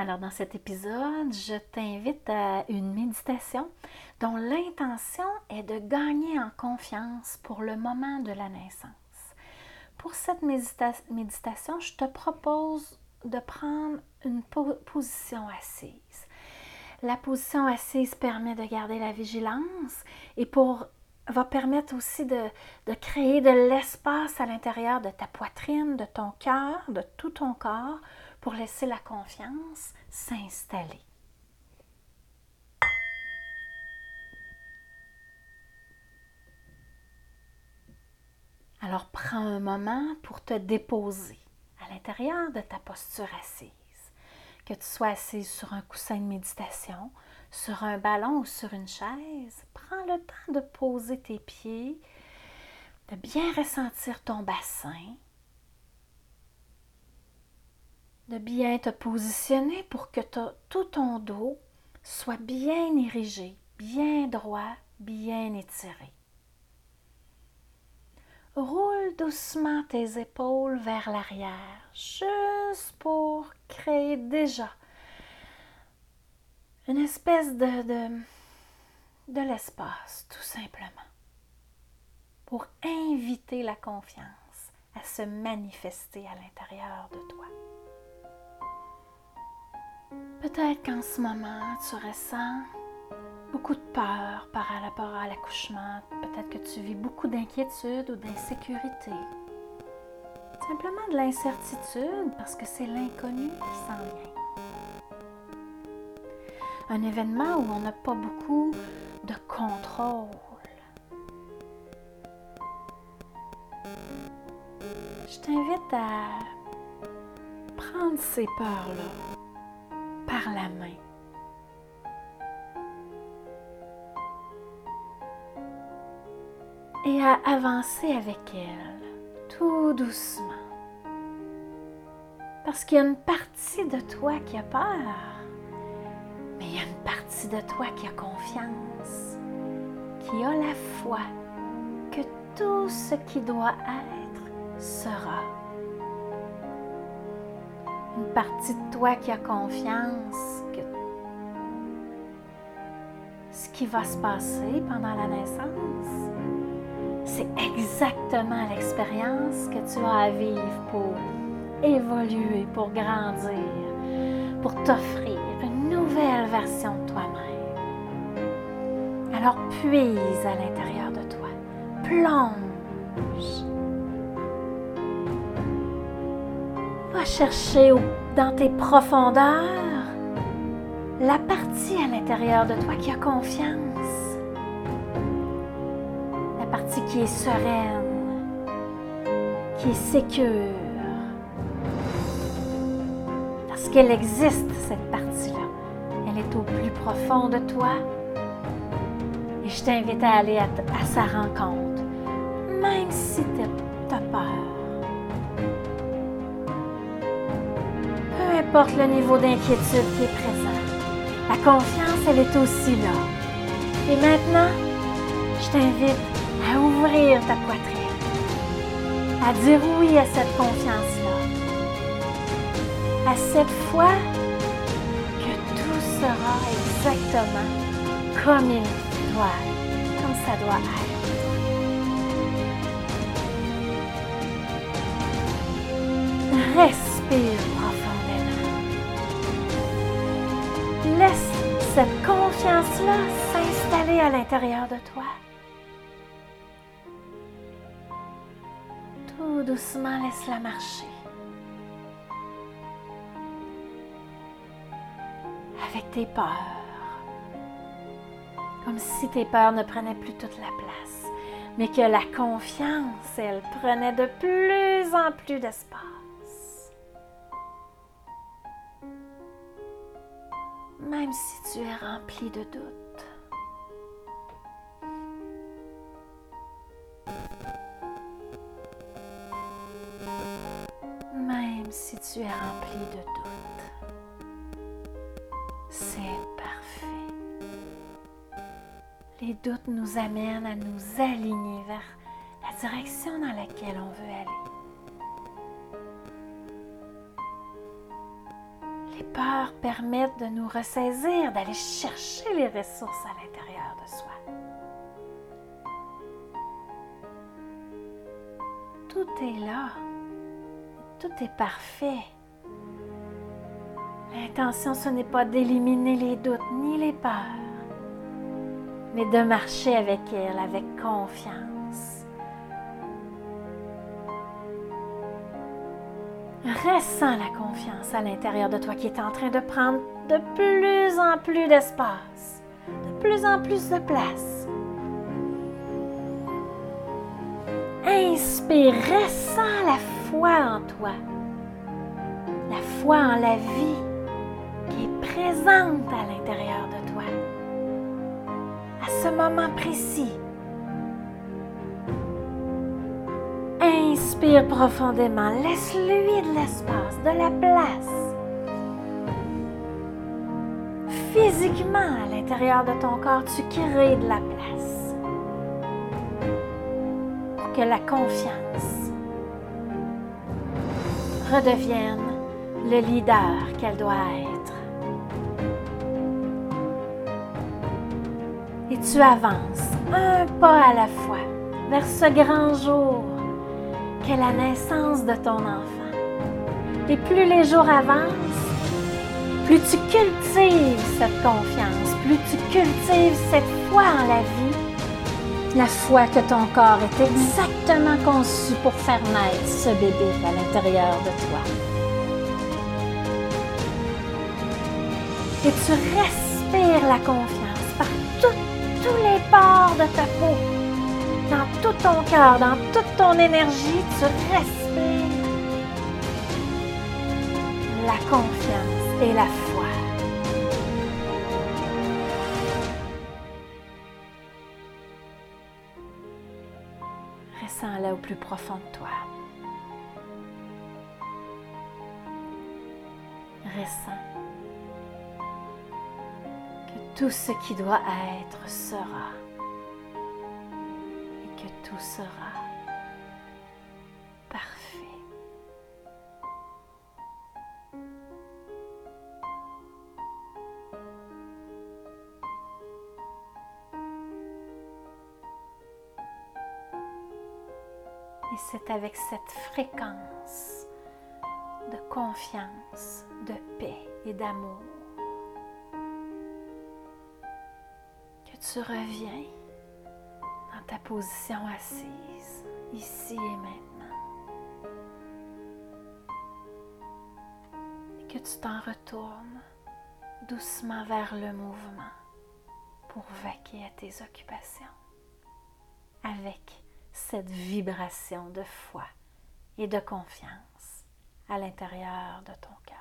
Alors dans cet épisode, je t'invite à une méditation dont l'intention est de gagner en confiance pour le moment de la naissance. Pour cette méditation, je te propose de prendre une position assise. La position assise permet de garder la vigilance et pour, va permettre aussi de, de créer de l'espace à l'intérieur de ta poitrine, de ton cœur, de tout ton corps pour laisser la confiance s'installer. Alors prends un moment pour te déposer à l'intérieur de ta posture assise. Que tu sois assise sur un coussin de méditation, sur un ballon ou sur une chaise, prends le temps de poser tes pieds, de bien ressentir ton bassin, de bien te positionner pour que tout ton dos soit bien érigé, bien droit, bien étiré. Roule doucement tes épaules vers l'arrière, juste pour créer déjà une espèce de, de, de l'espace, tout simplement, pour inviter la confiance à se manifester à l'intérieur de toi. Peut-être qu'en ce moment, tu ressens beaucoup de peur par rapport à l'accouchement. Peut-être que tu vis beaucoup d'inquiétude ou d'insécurité. Simplement de l'incertitude parce que c'est l'inconnu qui s'en vient. Un événement où on n'a pas beaucoup de contrôle. Je t'invite à prendre ces peurs-là la main. Et à avancer avec elle, tout doucement. Parce qu'il y a une partie de toi qui a peur, mais il y a une partie de toi qui a confiance, qui a la foi que tout ce qui doit être sera une partie de toi qui a confiance que ce qui va se passer pendant la naissance, c'est exactement l'expérience que tu as à vivre pour évoluer, pour grandir, pour t'offrir une nouvelle version de toi-même. Alors puise à l'intérieur de toi, plonge chercher dans tes profondeurs la partie à l'intérieur de toi qui a confiance, la partie qui est sereine, qui est sécure, parce qu'elle existe, cette partie-là. Elle est au plus profond de toi. Et je t'invite à aller à, sa rencontre, même si tu as peur importe le niveau d'inquiétude qui est présent. La confiance, elle est aussi là. Et maintenant, je t'invite à ouvrir ta poitrine, à dire oui à cette confiance-là, à cette foi que tout sera exactement comme il doit, comme ça doit être. Respire confiance-là s'installer à l'intérieur de toi. Tout doucement, laisse-la marcher. Avec tes peurs. Comme si tes peurs ne prenaient plus toute la place, mais que la confiance, elle, prenait de plus en plus d'espace. Même si tu es rempli de doutes. Même si tu es rempli de doutes. C'est parfait. Les doutes nous amènent à nous aligner vers la direction dans laquelle on veut aller. Peurs permettent de nous ressaisir, d'aller chercher les ressources à l'intérieur de soi. Tout est là. Tout est parfait. L'intention, ce n'est pas d'éliminer les doutes ni les peurs, mais de marcher avec elle avec confiance. Ressens la confiance à l'intérieur de toi qui est en train de prendre de plus en plus d'espace, de plus en plus de place. Inspire, ressens la foi en toi, la foi en la vie qui est présente à l'intérieur de toi, à ce moment précis. Inspire profondément, laisse-lui de l'espace, de la place. Physiquement, à l'intérieur de ton corps, tu crées de la place pour que la confiance redevienne le leader qu'elle doit être. Et tu avances un pas à la fois vers ce grand jour qu'est la naissance de ton enfant. Et plus les jours avancent, plus tu cultives cette confiance, plus tu cultives cette foi en la vie, la foi que ton corps est exactement conçu pour faire naître ce bébé à l'intérieur de toi. Et tu respires la confiance par tous les pores de ta peau, ton cœur, dans toute ton énergie, tu respires la confiance et la foi. Ressens-la au plus profond de toi. Ressens que tout ce qui doit être sera que tout sera parfait. Et c'est avec cette fréquence de confiance, de paix et d'amour que tu reviens ta position assise, ici et maintenant. Et que tu t'en retournes doucement vers le mouvement pour vaquer à tes occupations avec cette vibration de foi et de confiance à l'intérieur de ton cœur.